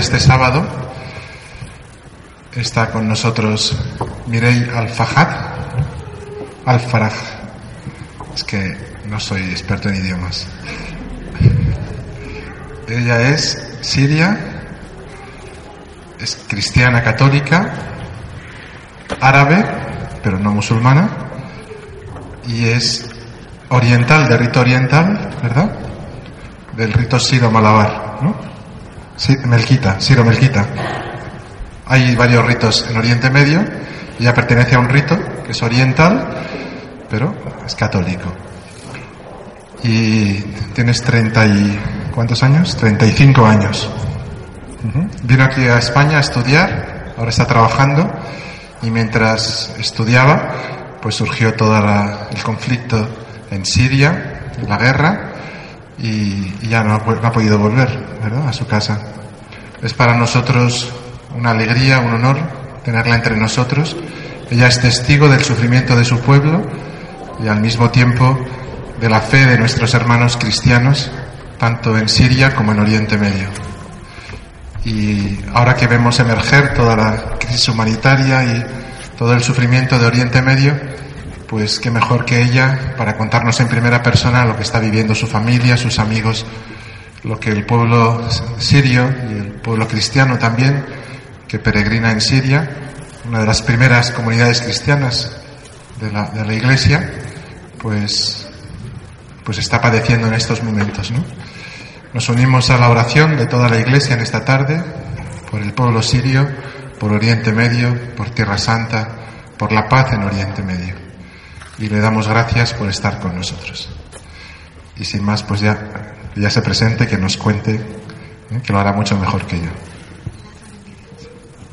este sábado está con nosotros Mirei Al-Fahad, Al-Faraj. Es que no soy experto en idiomas. Ella es siria, es cristiana católica, árabe, pero no musulmana, y es oriental, de rito oriental, ¿verdad? Del rito siro-malabar, ¿no? Sí, melquita, siro-melquita. Hay varios ritos en Oriente Medio, ella pertenece a un rito que es oriental, pero es católico. Y tienes 30 y... ¿cuántos años? 35 años. Vino aquí a España a estudiar, ahora está trabajando y mientras estudiaba, pues surgió todo el conflicto en Siria, la guerra, y, ya no ha, podido volver a su casa. Es para nosotros una alegría, un honor tenerla entre nosotros. Ella es testigo del sufrimiento de su pueblo y al mismo tiempo de la fe de nuestros hermanos cristianos, tanto en Siria como en Oriente Medio. Y ahora que vemos emerger toda la crisis humanitaria y todo el sufrimiento de Oriente Medio, pues qué mejor que ella para contarnos en primera persona lo que está viviendo su familia, sus amigos, lo que el pueblo sirio y el pueblo cristiano también, que peregrina en Siria, una de las primeras comunidades cristianas de la, iglesia, pues, pues está padeciendo en estos momentos, ¿no? Nos unimos a la oración de toda la Iglesia en esta tarde por el pueblo sirio, por Oriente Medio, por Tierra Santa, por la paz en Oriente Medio. Y le damos gracias por estar con nosotros. Y sin más, pues ya, ya se presente, que nos cuente, ¿eh? que lo hará mucho mejor que yo.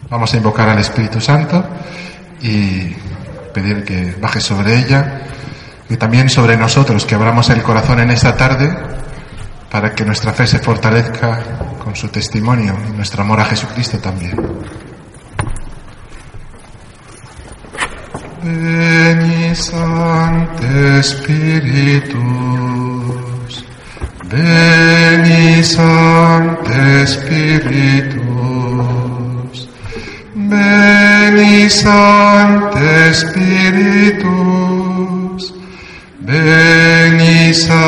Vamos a invocar al Espíritu Santo y pedir que baje sobre ella y también sobre nosotros, que abramos el corazón en esta tarde para que nuestra fe se fortalezca con su testimonio y nuestro amor a Jesucristo también. Veni Sancte Spiritus, Veni Sancte Spiritus, Veni Sancte Spiritus, Veni Sancte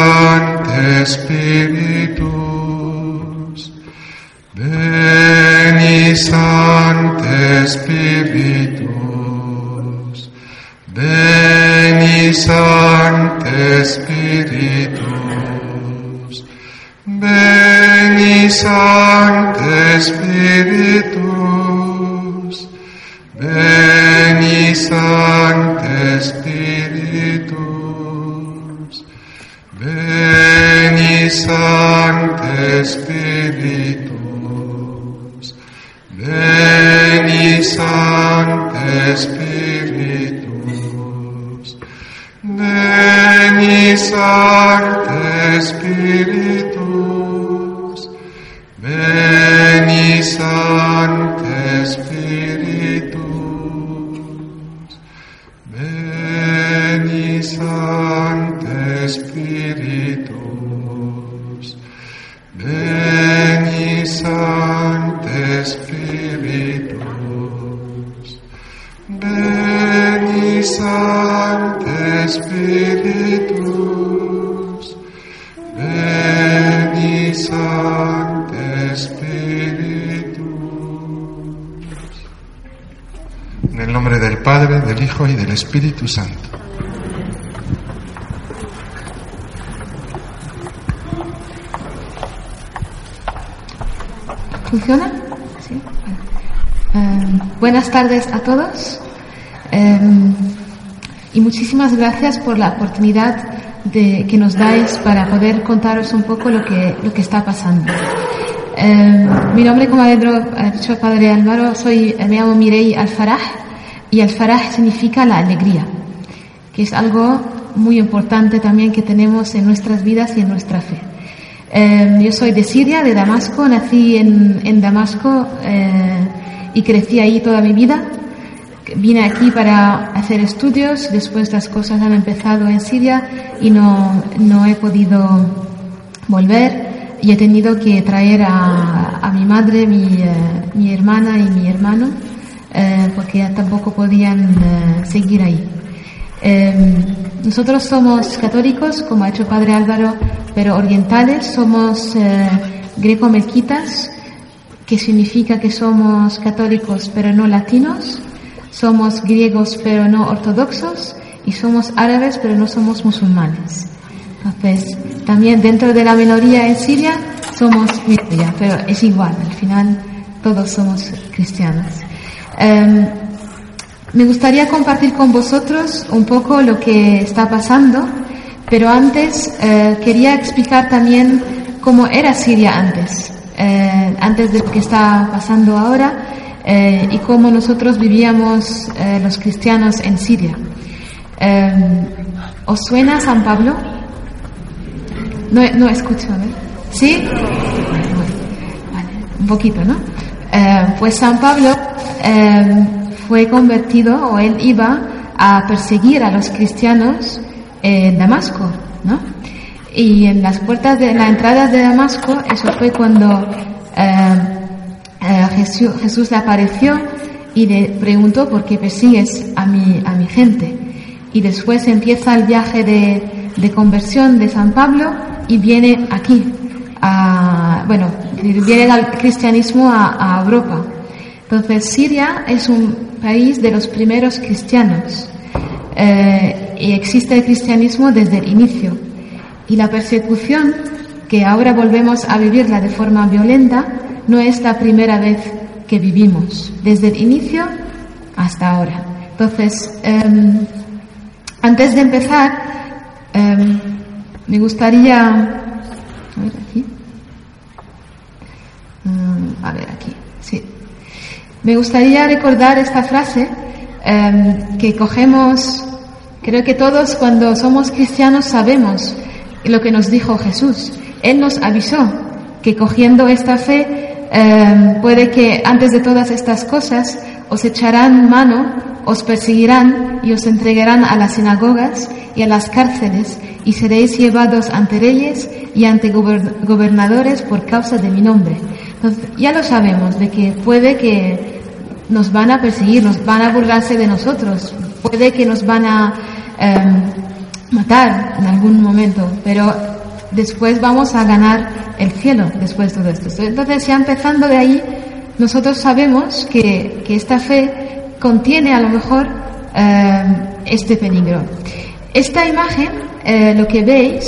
Padre, del Hijo y del Espíritu Santo. ¿Funciona? Sí. Eh, buenas tardes a todos eh, y muchísimas gracias por la oportunidad de, que nos dais para poder contaros un poco lo que, lo que está pasando. Eh, mi nombre, como ha dicho el padre Álvaro, soy, me llamo Mirei Al-Faraj y Al-Faraj significa la alegría, que es algo muy importante también que tenemos en nuestras vidas y en nuestra fe. Eh, yo soy de Siria, de Damasco, nací en, en Damasco eh, y crecí ahí toda mi vida. Vine aquí para hacer estudios, después las cosas han empezado en Siria y no, no he podido volver y he tenido que traer a, a mi madre, mi, eh, mi, hermana y mi hermano, eh, porque tampoco podían seguir ahí. Em, nosotros somos católicos, como ha hecho Padre Álvaro, pero orientales, somos greco-melquitas, que significa que somos católicos pero no latinos, somos griegos pero no ortodoxos y somos árabes pero no somos musulmanes. Entonces, también dentro de la minoría en Siria somos minoría, pero es igual, al final todos somos cristianos. Em, me gustaría compartir con vosotros un poco lo que está pasando, pero antes eh, quería explicar también cómo era Siria antes, eh, antes de lo que está pasando ahora eh, y cómo nosotros vivíamos los cristianos en Siria. Em, ¿Os suena San Pablo? No, no escucho, ¿Sí? un poquito, ¿no? Eh, pues San Pablo eh, fue convertido o él iba a perseguir a los cristianos en Damasco, ¿no? Y en las puertas de la entrada de Damasco, eso fue cuando eh, Jesús, Jesús, apareció y le preguntó por qué persigues a mi, a mi gente. Y después empieza el viaje de, de conversión de San Pablo y viene aquí, a, bueno, viene al cristianismo a, Europa. Entonces, Siria es un país de los primeros cristianos eh, y existe el cristianismo desde el inicio. Y la persecución, que ahora volvemos a vivirla de forma violenta, no es la primera vez que vivimos, desde el inicio hasta ahora. Entonces, em, antes de empezar, em, me gustaría... A ver aquí. Sí. Me gustaría recordar esta frase em, que cogemos, creo que todos cuando somos cristianos sabemos lo que nos dijo Jesús. Él nos avisó que cogiendo esta fe em, puede que antes de todas estas cosas os echarán mano, os perseguirán y os entregarán a las sinagogas y a las cárceles y seréis llevados ante reyes y ante gobernadores por causa de mi nombre. Ya lo sabemos, de que puede que nos van a perseguir, nos van a burlarse de nosotros, puede que nos van a em, matar en algún momento, pero después vamos a ganar el cielo después de todo esto. Entonces, ya empezando de ahí, nosotros sabemos que, que esta fe contiene a lo mejor em, este peligro. Esta imagen, eh, lo que veis,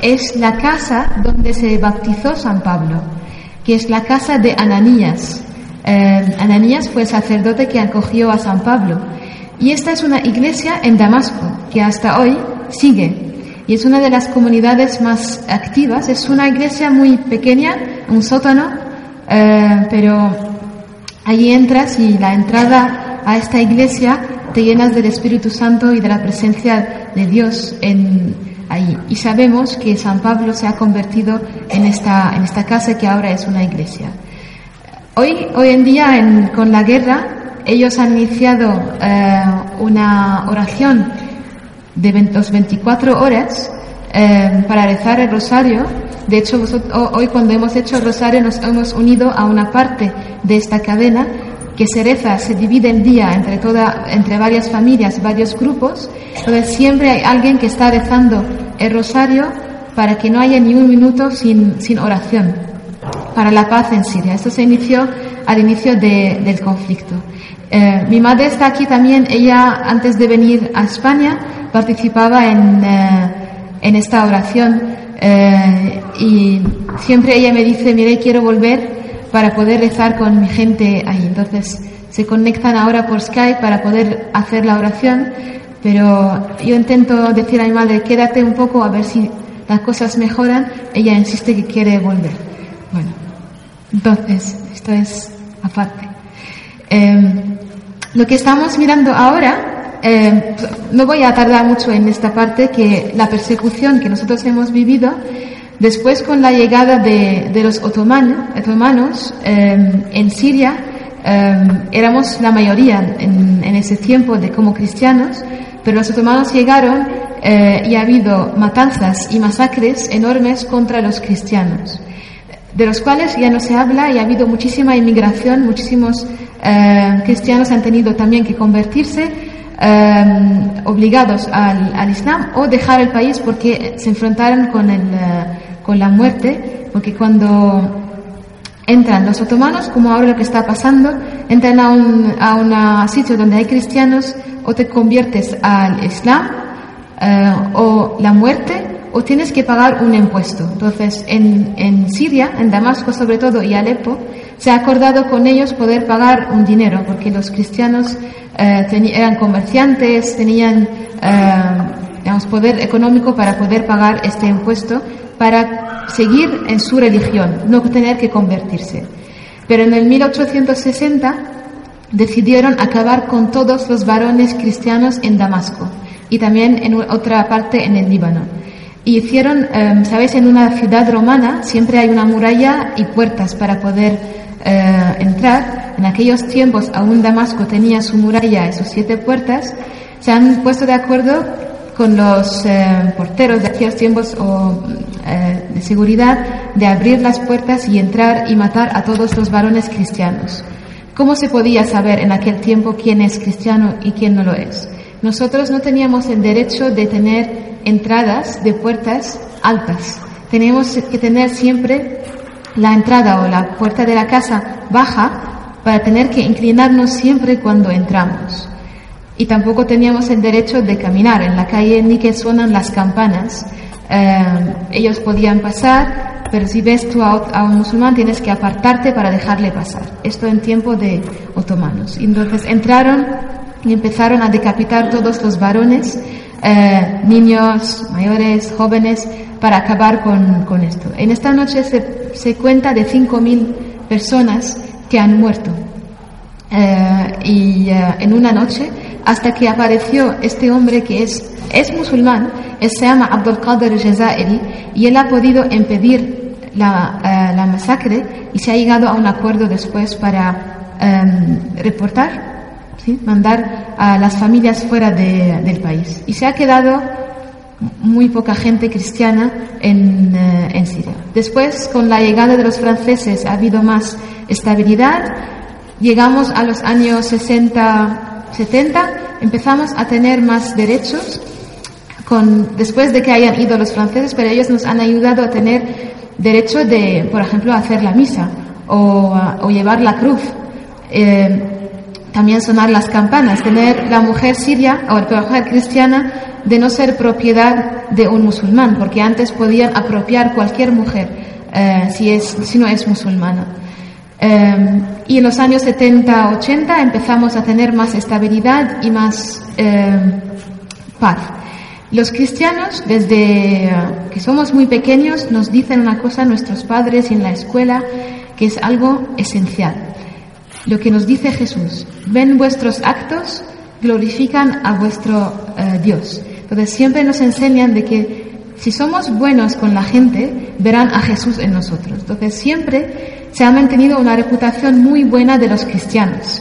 es la casa donde se bautizó San Pablo, que es la casa de Ananías. Eh, Ananías fue sacerdote que acogió a San Pablo. Y esta es una iglesia en Damasco, que hasta hoy sigue. Y es una de las comunidades más activas. Es una iglesia muy pequeña, un sótano, eh, pero allí entras y la entrada a esta iglesia te llenas del Espíritu Santo y de la presencia de Dios en ahí. Y sabemos que San Pablo se ha convertido en esta, en esta casa que ahora es una iglesia. Hoy, hoy en día, con la guerra, ellos han iniciado eh, una oración de 24 horas eh, para rezar el rosario. De hecho, hoy cuando hemos hecho el rosario nos hemos unido a una parte de esta cadena que se reza, se divide el día entre, toda, entre varias familias, varios grupos, entonces siempre hay alguien que está rezando el rosario para que no haya ni un minuto sin, sin oración, para la paz en Siria. Esto se inició al inicio del conflicto. Eh, mi madre está aquí también, ella antes de venir a España participaba en, eh, en esta oración eh, y siempre ella me dice, mire, quiero volver para poder rezar con mi gente ahí. Entonces se conectan ahora por Skype para poder hacer la oración, pero yo intento decir a mi madre, quédate un poco a ver si las cosas mejoran. Ella insiste que quiere volver. Bueno, entonces, esto es aparte. Em, lo que estamos mirando ahora, em, no voy a tardar mucho en esta parte, que la persecución que nosotros hemos vivido Después, con la llegada de, los otomanos, em, en Siria, em, éramos la mayoría en, ese tiempo de como cristianos, pero los otomanos llegaron eh, y ha habido matanzas y masacres enormes contra los cristianos. de los cuales ya no se habla y ha habido muchísima inmigración, muchísimos eh, cristianos han tenido también que convertirse eh, obligados al, Islam o dejar el país porque se enfrentaron con, el, eh, con la muerte, porque cuando entran los otomanos, como ahora lo que está pasando, entran a un, a un sitio donde hay cristianos o te conviertes al Islam o la muerte o tienes que pagar un impuesto. Entonces, en, en Siria, en Damasco sobre todo y Alepo, se ha acordado con ellos poder pagar un dinero, porque los cristianos eh, eran comerciantes, tenían eh, poder económico para poder pagar este impuesto para seguir en su religión, no tener que convertirse. Pero en el 1860 decidieron acabar con todos los varones cristianos en Damasco y también en otra parte en el Líbano. Y hicieron, em, ¿sabes? En una ciudad romana siempre hay una muralla y puertas para poder eh, entrar. En aquellos tiempos aún Damasco tenía su muralla y sus siete puertas. Se han puesto de acuerdo con los eh, porteros de aquellos tiempos o eh, de seguridad de abrir las puertas y entrar y matar a todos los varones cristianos. ¿Cómo se podía saber en aquel tiempo quién es cristiano y quién no lo es? Nosotros no teníamos el derecho de tener entradas de puertas altas. Tenemos que tener siempre la entrada o la puerta de la casa baja para tener que inclinarnos siempre cuando entramos. Y tampoco teníamos el derecho de caminar en la calle ni que suenan las campanas. Eh, ellos podían pasar, pero si ves tú a, un musulmán tienes que apartarte para dejarle pasar. Esto en tiempo de otomanos. Entonces entraron y empezaron a decapitar todos los varones eh, niños, mayores, jóvenes, para acabar con, con esto. En esta noche se, se cuenta de 5.000 personas que han muerto. Eh, y eh, en una noche, hasta que apareció este hombre que es, es musulmán, él se llama Abdul Qadir Jazairi, y él ha podido impedir la, la masacre y se ha llegado a un acuerdo después para reportar mandar a las familias fuera del país. Y se ha quedado muy poca gente cristiana en, eh, en, Siria. Después, con la llegada de los franceses, ha habido más estabilidad. Llegamos a los años 60, 70, empezamos a tener más derechos. Con, después de que hayan ido los franceses, pero ellos nos han ayudado a tener derecho de, por ejemplo, hacer la misa o, llevar la cruz. Eh, también sonar las campanas, tener la mujer siria o la mujer cristiana de no ser propiedad de un musulmán, porque antes podían apropiar cualquier mujer eh, si, es, si no es musulmana. Eh, y en los años 70, 80 empezamos a tener más estabilidad y más eh, paz. Los cristianos, desde que somos muy pequeños, nos dicen una cosa a nuestros padres y en la escuela, que es algo esencial lo que nos dice Jesús. Ven vuestros actos, glorifican a vuestro eh, Dios. Entonces siempre nos enseñan de que si somos buenos con la gente, verán a Jesús en nosotros. Entonces siempre se ha mantenido una reputación muy buena de los cristianos.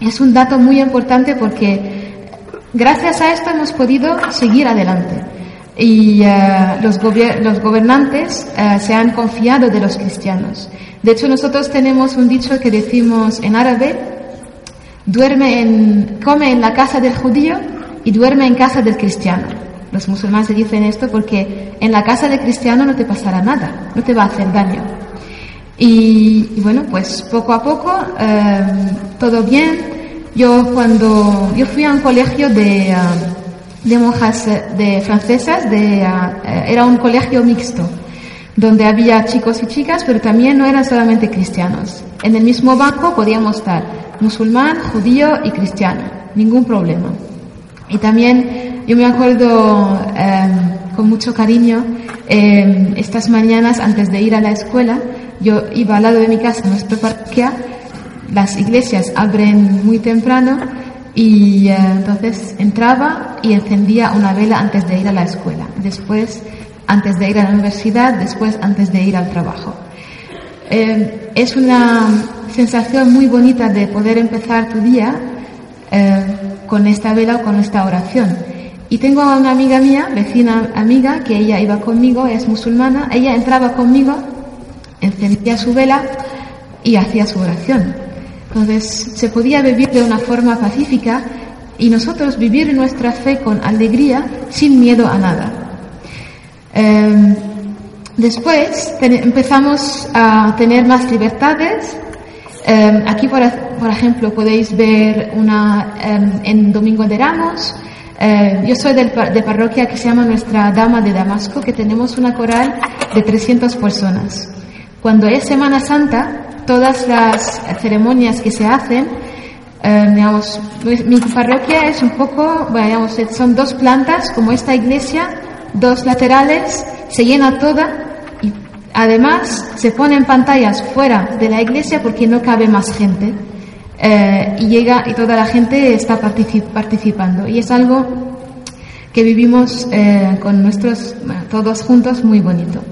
Es un dato muy importante porque gracias a esto hemos podido seguir adelante. Y eh, los, gobernantes eh, se han confiado de los cristianos. De hecho, nosotros tenemos un dicho que decimos en árabe, duerme come en la casa del judío y duerme en casa del cristiano. Los musulmanes dicen esto porque en la casa del cristiano no te pasará nada, no te va a hacer daño. Y, bueno, pues poco a poco, eh, todo bien. Yo cuando, yo fui a un colegio de, eh, de monjas eh, de francesas, de, era un colegio mixto donde había chicos y chicas, pero también no eran solamente cristianos. En el mismo banco podíamos estar musulmán, judío y cristiano, ningún problema. Y también yo me acuerdo em, con mucho cariño, em, estas mañanas antes de ir a la escuela, yo iba al lado de mi casa, nuestra parroquia, las iglesias abren muy temprano y eh, entonces entraba y encendía una vela antes de ir a la escuela. Después antes de ir a la universidad, después antes de ir al trabajo. Eh, es una sensación muy bonita de poder empezar tu día eh, con esta vela o con esta oración. Y tengo a una amiga mía, vecina amiga, que ella iba conmigo, es musulmana, ella entraba conmigo encendía su vela y hacía su oración. Entonces se podía vivir de una forma pacífica y nosotros vivir nuestra fe con alegría sin miedo a nada. Em, después empezamos a tener más libertades. Em, aquí, por, ejemplo, podéis ver una em, en Domingo de Ramos. Yo soy de parroquia que se llama Nuestra Dama de Damasco, que tenemos una coral de 300 personas. Cuando es Semana Santa, todas las ceremonias que se hacen, eh, digamos, mi parroquia es un poco, digamos, son dos plantas como esta iglesia, dos laterales, se llena toda y además se ponen pantallas fuera de la iglesia porque no cabe más gente. Eh, y llega y toda la gente está participando y es algo que vivimos eh, con nuestros todos juntos muy bonito.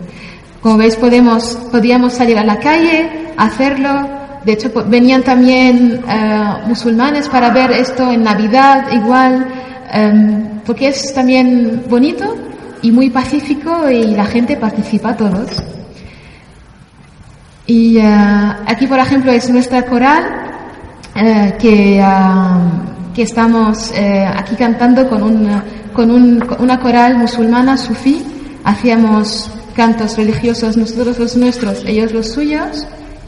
Como veis, podemos, podíamos salir a la calle, hacerlo. De hecho, venían también eh, musulmanes para ver esto en Navidad, igual, em, porque es también bonito y muy pacífico y la gente participa todos. Y eh, aquí, por ejemplo, es nuestra coral eh, que, que estamos aquí cantando con, un, con, un, una coral musulmana sufí. Hacíamos cantos religiosos, nosotros los nuestros, ellos los suyos,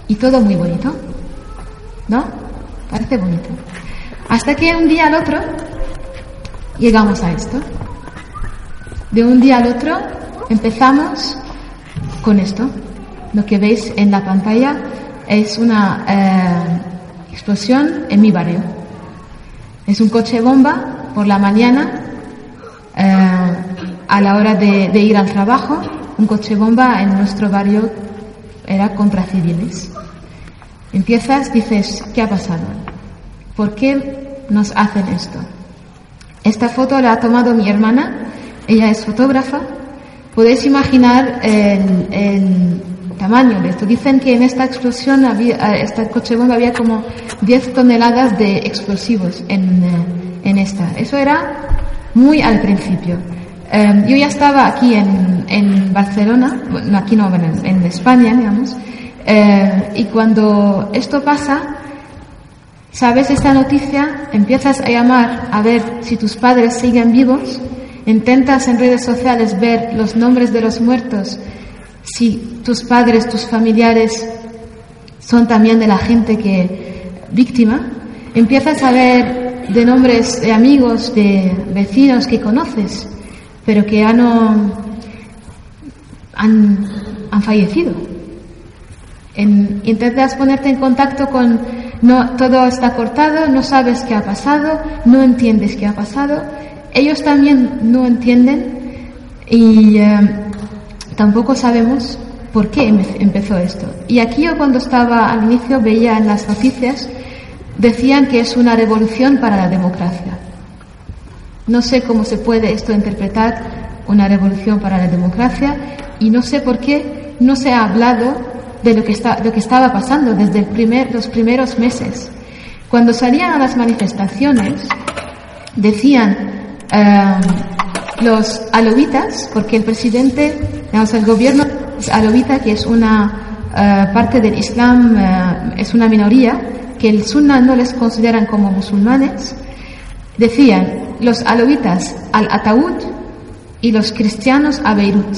y todo muy bonito. ¿No? Parece bonito. Hasta que un día al otro llegamos a esto. De un día al otro empezamos con esto. Lo que veis en la pantalla es una eh, explosión en mi barrio. Es un coche bomba por la mañana eh, a la hora de ir al trabajo un coche bomba en nuestro barrio era contra civiles. Empiezas, dices, ¿qué ha pasado? ¿Por qué nos hacen esto? Esta foto la ha tomado mi hermana, ella es fotógrafa. Podéis imaginar el, tamaño de esto. Dicen que en esta explosión, había, este coche bomba había como 10 toneladas de explosivos en, eh, en esta. Eso era muy al principio. Em, yo ya estaba aquí en, en Barcelona, bueno, aquí no, en, en España, digamos, eh, y cuando esto pasa, sabes esta noticia, empiezas a llamar a ver si tus padres siguen vivos, intentas en redes sociales ver los nombres de los muertos, si tus padres, tus familiares son también de la gente que víctima, empiezas a ver de nombres de amigos, de vecinos que conoces pero que ya no han, fallecido. intentas ponerte en contacto con no todo está cortado, no sabes qué ha pasado, no entiendes qué ha pasado. Ellos también no entienden y eh, tampoco sabemos por qué empezó esto. Y aquí yo cuando estaba al inicio veía en las noticias decían que es una revolución para la democracia. No sé cómo se puede esto interpretar una revolución para la democracia y no sé por qué no se ha hablado de lo que, estaba pasando desde el primer, los primeros meses. Cuando salían a las manifestaciones, decían em, los alovitas, porque el presidente, digamos, el gobierno es alovita, que es una eh, parte del Islam, eh, es una minoría, que el sunna no les consideran como musulmanes, decían los alovitas al ataúd y los cristianos a Beirut.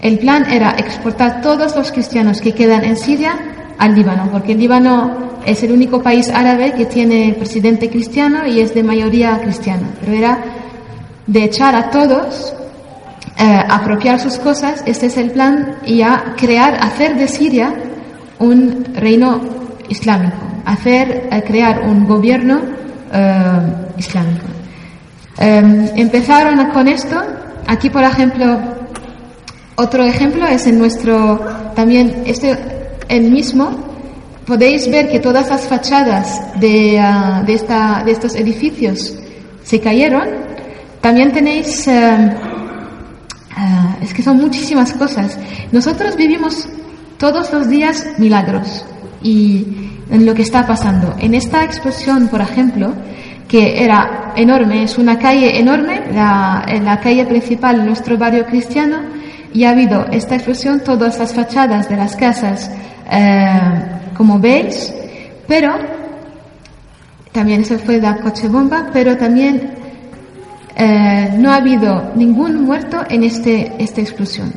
El plan era exportar todos los cristianos que quedan en Siria al Líbano, porque el Líbano es el único país árabe que tiene presidente cristiano y es de mayoría cristiana. Pero era de echar a todos, eh, apropiar sus cosas, este es el plan, y a crear, hacer de Siria un reino islámico, hacer, eh, crear un gobierno eh, islámico. Em, empezaron con esto. Aquí, por ejemplo, otro ejemplo es en nuestro, también este, el mismo. Podéis ver que todas las fachadas de, ah, de, esta, de estos edificios se cayeron. También tenéis, em, ah, es que son muchísimas cosas. Nosotros vivimos todos los días milagros y en lo que está pasando. En esta explosión, por ejemplo, que era enorme, es una calle enorme, la, la calle principal de nuestro barrio cristiano, y ha habido esta explosión, todas las fachadas de las casas, eh, como veis, pero también eso fue la coche bomba, pero también eh, no ha habido ningún muerto en este, esta explosión.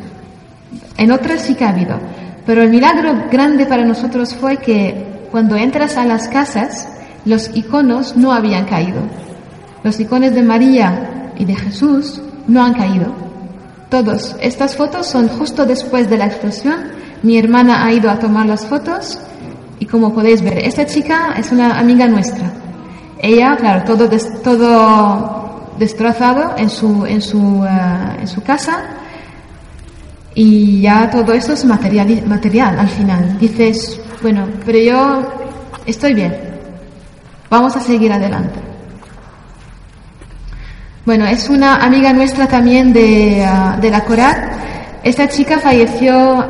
En otras sí que ha habido. Pero el milagro grande para nosotros fue que cuando entras a las casas, los iconos no habían caído. Los iconos de María y de Jesús no han caído. Todos. Estas fotos son justo después de la explosión. Mi hermana ha ido a tomar las fotos y como podéis ver, esta chica es una amiga nuestra. Ella, claro, todo, todo destrozado en su, en, su, eh, en su casa y ya todo eso es material, material al final. Dices, bueno, pero yo estoy bien, vamos a seguir adelante. Bueno, es una amiga nuestra también de, ah, de la Coral. Esta chica falleció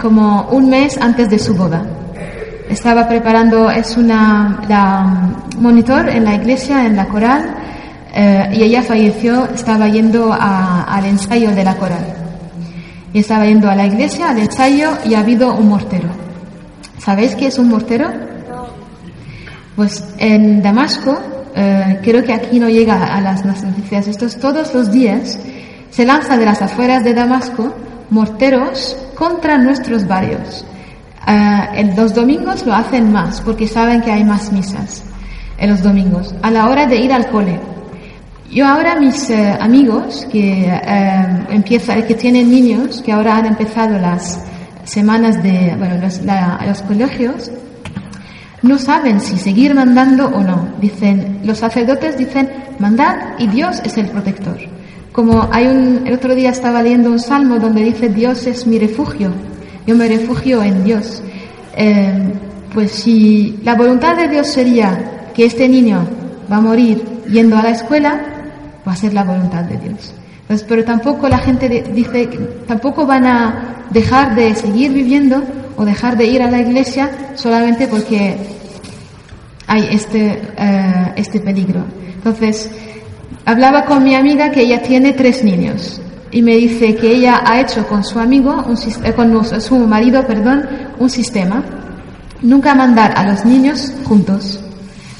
como un mes antes de su boda. Estaba preparando, es una monitor en la iglesia, en la coral, eh, y ella falleció, estaba yendo al ensayo de la coral. Y estaba yendo a la iglesia, al ensayo, y ha habido un mortero. ¿Sabéis qué es un mortero? Pues en Damasco eh, creo que aquí no llega a las, noticias. Estos todos los días se lanza de las afueras de Damasco morteros contra nuestros barrios. Eh, los domingos lo hacen más porque saben que hay más misas en los domingos. A la hora de ir al cole. Yo ahora mis eh, amigos que empieza, que tienen niños que ahora han empezado las semanas de bueno, los, los colegios no saben si seguir mandando o no. Dicen, los sacerdotes dicen, mandad y Dios es el protector. Como hay un, el otro día estaba leyendo un salmo donde dice, Dios es mi refugio, yo me refugio en Dios. Eh, pues si la voluntad de Dios sería que este niño va a morir yendo a la escuela, va a ser la voluntad de Dios. Pues, pero tampoco la gente dice, tampoco van a dejar de seguir viviendo o dejar de ir a la iglesia solamente porque hay este, eh, este peligro. Entonces, hablaba con mi amiga que ella tiene tres niños y me dice que ella ha hecho con su amigo, un, eh, con su marido, perdón, un sistema. Nunca mandar a los niños juntos.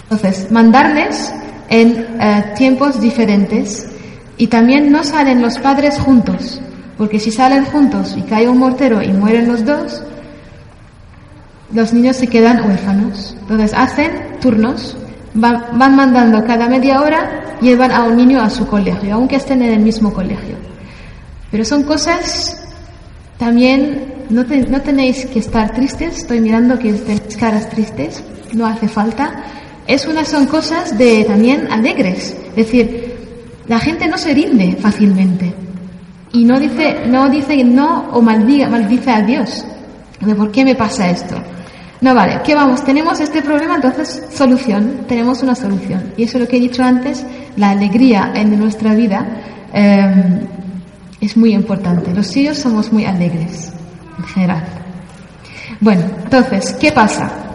Entonces, mandarles en eh, tiempos diferentes y también no salen los padres juntos, porque si salen juntos y cae un mortero y mueren los dos, los niños se quedan huérfanos. Entonces hacen turnos, van, mandando cada media hora, llevan a un niño a su colegio, aunque estén en el mismo colegio. Pero son cosas también, no, no tenéis que estar tristes, estoy mirando que tenéis caras tristes, no hace falta. Es una, son cosas de también alegres, es decir, la gente no se rinde fácilmente y no dice no dice no o maldiga, maldice a Dios. De por qué me pasa esto. No vale, ¿qué vamos? Tenemos este problema, entonces solución, tenemos una solución. Y eso es lo que he dicho antes, la alegría en nuestra vida em, es muy importante. Los hijos somos muy alegres, en general. Bueno, entonces, ¿qué pasa?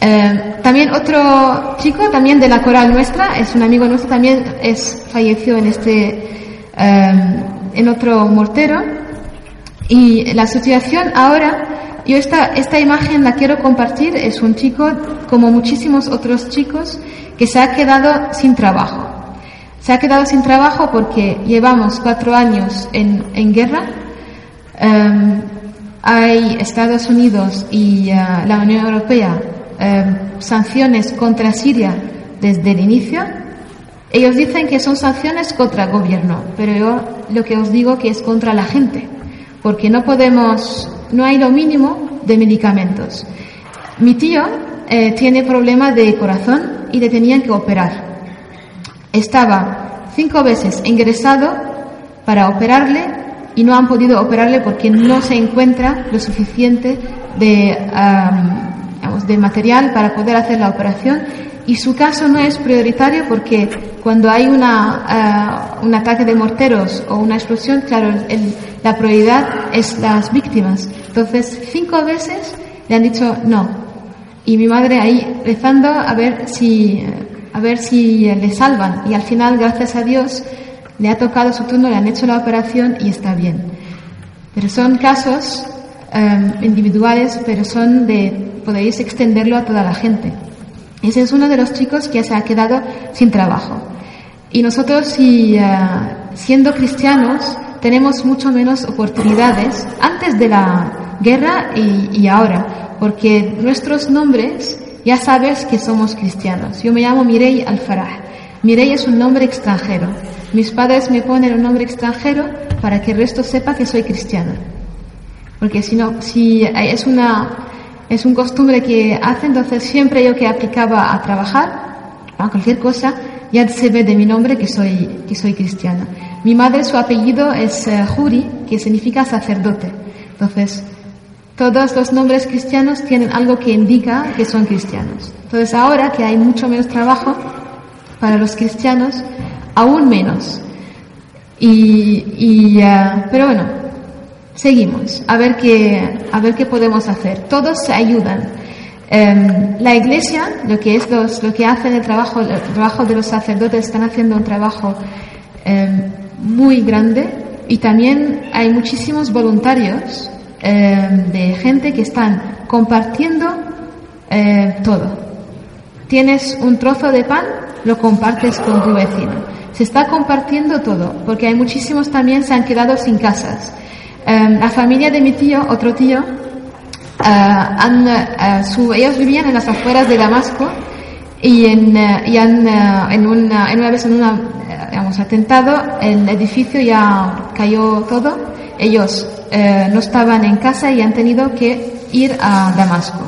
Em, también otro chico, también de la coral nuestra, es un amigo nuestro, también es, falleció en este, em, en otro mortero. Y la situación ahora yo esta, esta imagen la quiero compartir. Es un chico, como muchísimos otros chicos, que se ha quedado sin trabajo. Se ha quedado sin trabajo porque llevamos cuatro años en, en guerra. Em, hay Estados Unidos y eh, la Unión Europea em, sanciones contra Siria desde el inicio. Ellos dicen que son sanciones contra el gobierno, pero yo lo que os digo que es contra la gente, porque no podemos no hay lo mínimo de medicamentos. Mi tío eh, tiene problemas de corazón y le tenían que operar. Estaba cinco veces ingresado para operarle y no han podido operarle porque no se encuentra lo suficiente de, de material para poder hacer la operación y su caso no es prioritario porque cuando hay una, uh, un ataque de morteros o una explosión, claro, el, la prioridad es las víctimas. Entonces, cinco veces le han dicho no. Y mi madre ahí rezando a ver si, a ver si le salvan. Y al final, gracias a Dios, le ha tocado su turno, le han hecho la operación y está bien. Pero son casos em, individuales, pero son de, podéis extenderlo a toda la gente. Ese es uno de los chicos que se ha quedado sin trabajo. Y nosotros, si, eh, siendo cristianos, tenemos mucho menos oportunidades antes de la guerra y, y ahora, porque nuestros nombres ya sabes que somos cristianos. Yo me llamo Mirei Alfarah. Mirei es un nombre extranjero. Mis padres me ponen un nombre extranjero para que el resto sepa que soy cristiana. Porque si no, si es una, es un costumbre que hace, entonces siempre yo que aplicaba a trabajar, a cualquier cosa, ya se ve de mi nombre que soy, que soy cristiana. Mi madre, su apellido es uh, Juri, que significa sacerdote. Entonces, todos los nombres cristianos tienen algo que indica que son cristianos. Entonces, ahora que hay mucho menos trabajo para los cristianos, aún menos. Y, y uh, pero bueno, seguimos a ver qué, a ver qué podemos hacer. Todos se ayudan. Um, la iglesia, lo que es lo que hacen el trabajo, el trabajo de los sacerdotes, están haciendo un trabajo um, muy grande y también hay muchísimos voluntarios um, de gente que están compartiendo todo. Tienes un trozo de pan, lo compartes con tu vecino. Se está compartiendo todo, porque hay muchísimos también se han quedado sin casas. La familia de mi tío, otro tío, Uh, han, uh, su, ellos vivían en las afueras de Damasco y, en, uh, y han, en, una, en una vez en un atentado el edificio ya cayó todo. Ellos no estaban en casa y han tenido que ir a Damasco.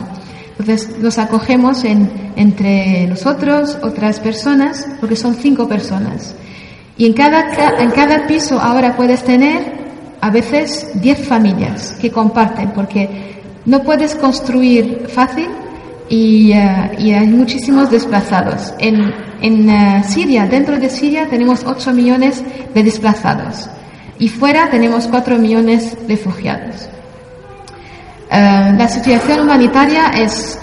Entonces los acogemos en, entre nosotros, otras personas, porque son cinco personas. Y en cada, en cada piso ahora puedes tener a veces diez familias que comparten, porque no puedes construir fácil y, y hay muchísimos desplazados. En, en uh, Siria, dentro de Siria, tenemos 8 millones de desplazados y fuera tenemos 4 millones de refugiados. Uh, la situación humanitaria es,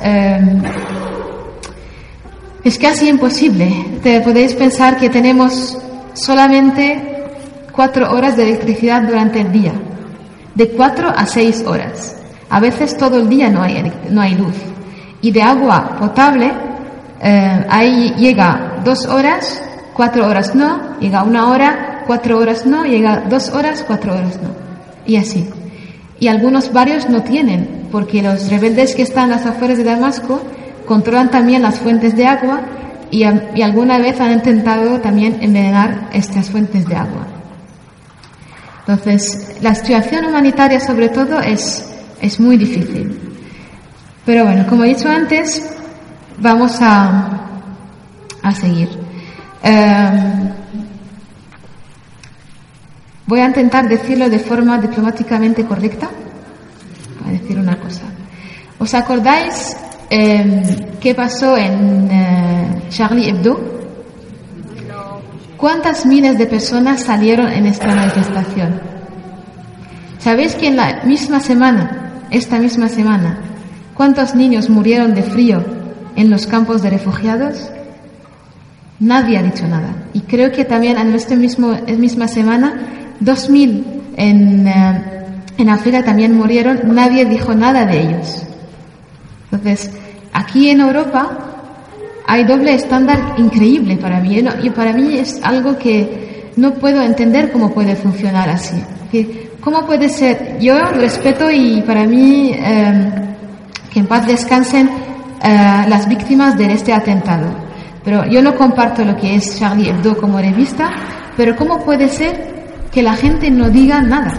es casi imposible. Te podéis pensar que tenemos solamente 4 horas de electricidad durante el día, de 4 a 6 horas. A veces todo el día no hay, no hay luz. Y de agua potable, eh, ahí llega dos horas, cuatro horas no, llega una hora, cuatro horas no, llega dos horas, cuatro horas no. Y así. Y algunos barrios no tienen, porque los rebeldes que están a las afueras de Damasco controlan también las fuentes de agua y, y alguna vez han intentado también envenenar estas fuentes de agua. Entonces, la situación humanitaria sobre todo es es muy difícil. Pero bueno, como he dicho antes, vamos a, a seguir. Um, voy a intentar decirlo de forma diplomáticamente correcta. Voy decir una cosa. ¿Os acordáis um, qué pasó en uh, Charlie Hebdo? ¿Cuántas miles de personas salieron en esta manifestación? ¿Sabéis que en la misma semana esta misma semana, ¿cuántos niños murieron de frío en los campos de refugiados? Nadie ha dicho nada. Y creo que también en esta misma semana, 2.000 en, uh, en África también murieron, nadie dijo nada de ellos. Entonces, aquí en Europa hay doble estándar increíble para mí. Y para mí es algo que no puedo entender cómo puede funcionar así. ¿Cómo puede ser? Yo respeto y para mí eh, que en paz descansen eh, las víctimas de este atentado. Pero yo no comparto lo que es Charlie Hebdo como revista, pero ¿cómo puede ser que la gente no diga nada?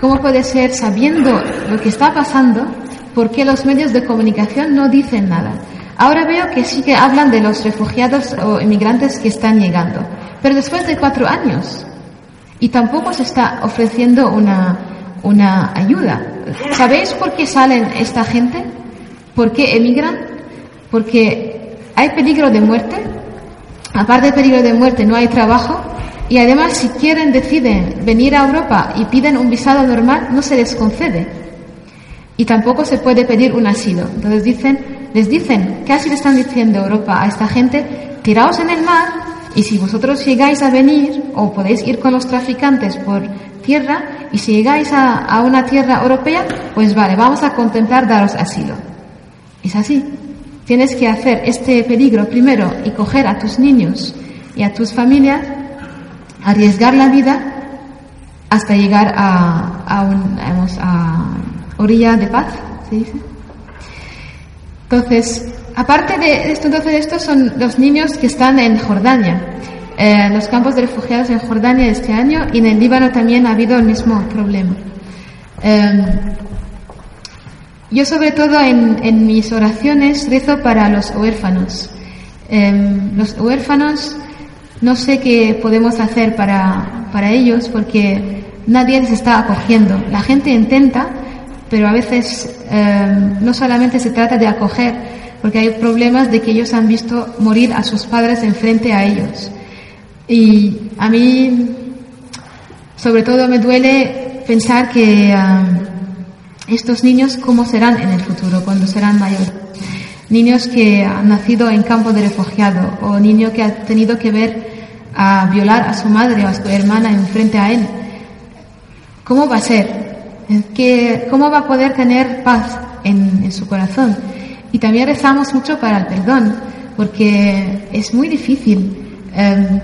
¿Cómo puede ser, sabiendo lo que está pasando, por qué los medios de comunicación no dicen nada? Ahora veo que sí que hablan de los refugiados o inmigrantes que están llegando, pero después de cuatro años, y tampoco se está ofreciendo una, una ayuda. ¿Sabéis por qué salen esta gente? ¿Por qué emigran? Porque hay peligro de muerte. Aparte de peligro de muerte, no hay trabajo. Y además, si quieren, deciden venir a Europa y piden un visado normal, no se les concede. Y tampoco se puede pedir un asilo. Entonces dicen, les dicen, casi le están diciendo Europa a esta gente, tiraos en el mar y si vosotros llegáis a venir o podéis ir con los traficantes por tierra y si llegáis a, a una tierra europea, pues vale, vamos a contemplar daros asilo. Es así. Tienes que hacer este peligro primero y coger a tus niños y a tus familias, arriesgar la vida hasta llegar a, a, un, a orilla de paz, ¿se dice? Entonces, aparte de esto, entonces estos son los niños que están en Jordania, eh, los campos de refugiados en Jordania este año y en el Líbano también ha habido el mismo problema. Eh, yo sobre todo en, en, mis oraciones rezo para los huérfanos. Eh, los huérfanos no sé qué podemos hacer para, para ellos porque nadie les está acogiendo. La gente intenta, pero a veces eh, no solamente se trata de acoger, porque hay problemas de que ellos han visto morir a sus padres enfrente a ellos. Y a mí, sobre todo, me duele pensar que um, estos niños, ¿cómo serán en el futuro, cuando serán mayores? Niños que han nacido en campo de refugiado o niño que ha tenido que ver a violar a su madre o a su hermana enfrente a él. ¿Cómo va a ser? ¿Qué, ¿Cómo va a poder tener paz en, en su corazón? Y también rezamos mucho para el perdón, porque es muy difícil eh,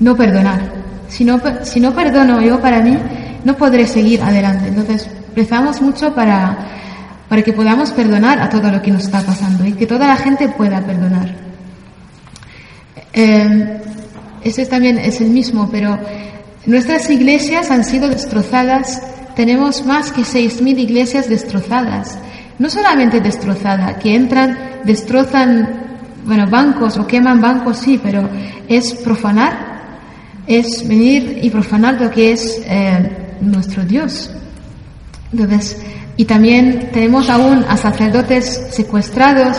no perdonar. Si no, si no perdono yo para mí, no podré seguir adelante. Entonces, rezamos mucho para, para que podamos perdonar a todo lo que nos está pasando y que toda la gente pueda perdonar. Eh, ese también es el mismo, pero nuestras iglesias han sido destrozadas. Tenemos más que 6.000 iglesias destrozadas. No solamente destrozadas, que entran, destrozan, bueno, bancos o queman bancos, sí, pero es profanar, es venir y profanar lo que es eh, nuestro Dios. Entonces, y también tenemos aún a sacerdotes secuestrados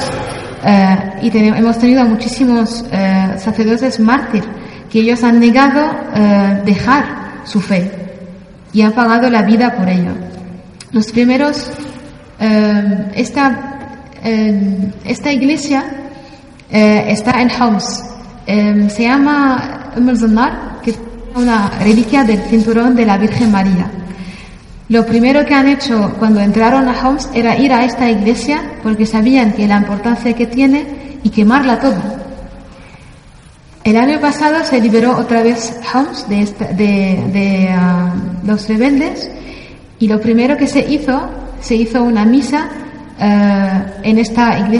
eh, y hemos tenido a muchísimos eh, sacerdotes mártires que ellos han negado dejar su fe y han pagado la vida por ello. Los primeros, eh, esta, eh, esta iglesia eh, está en Homs, eh, se llama Umm que es una reliquia del cinturón de la Virgen María. Lo primero que han hecho cuando entraron a Homs era ir a esta iglesia porque sabían que la importancia que tiene y quemarla toda. El año pasado se liberó otra vez Homs de, esta, de, uh, los rebeldes y lo primero que se hizo, se hizo una misa uh, en esta iglesia.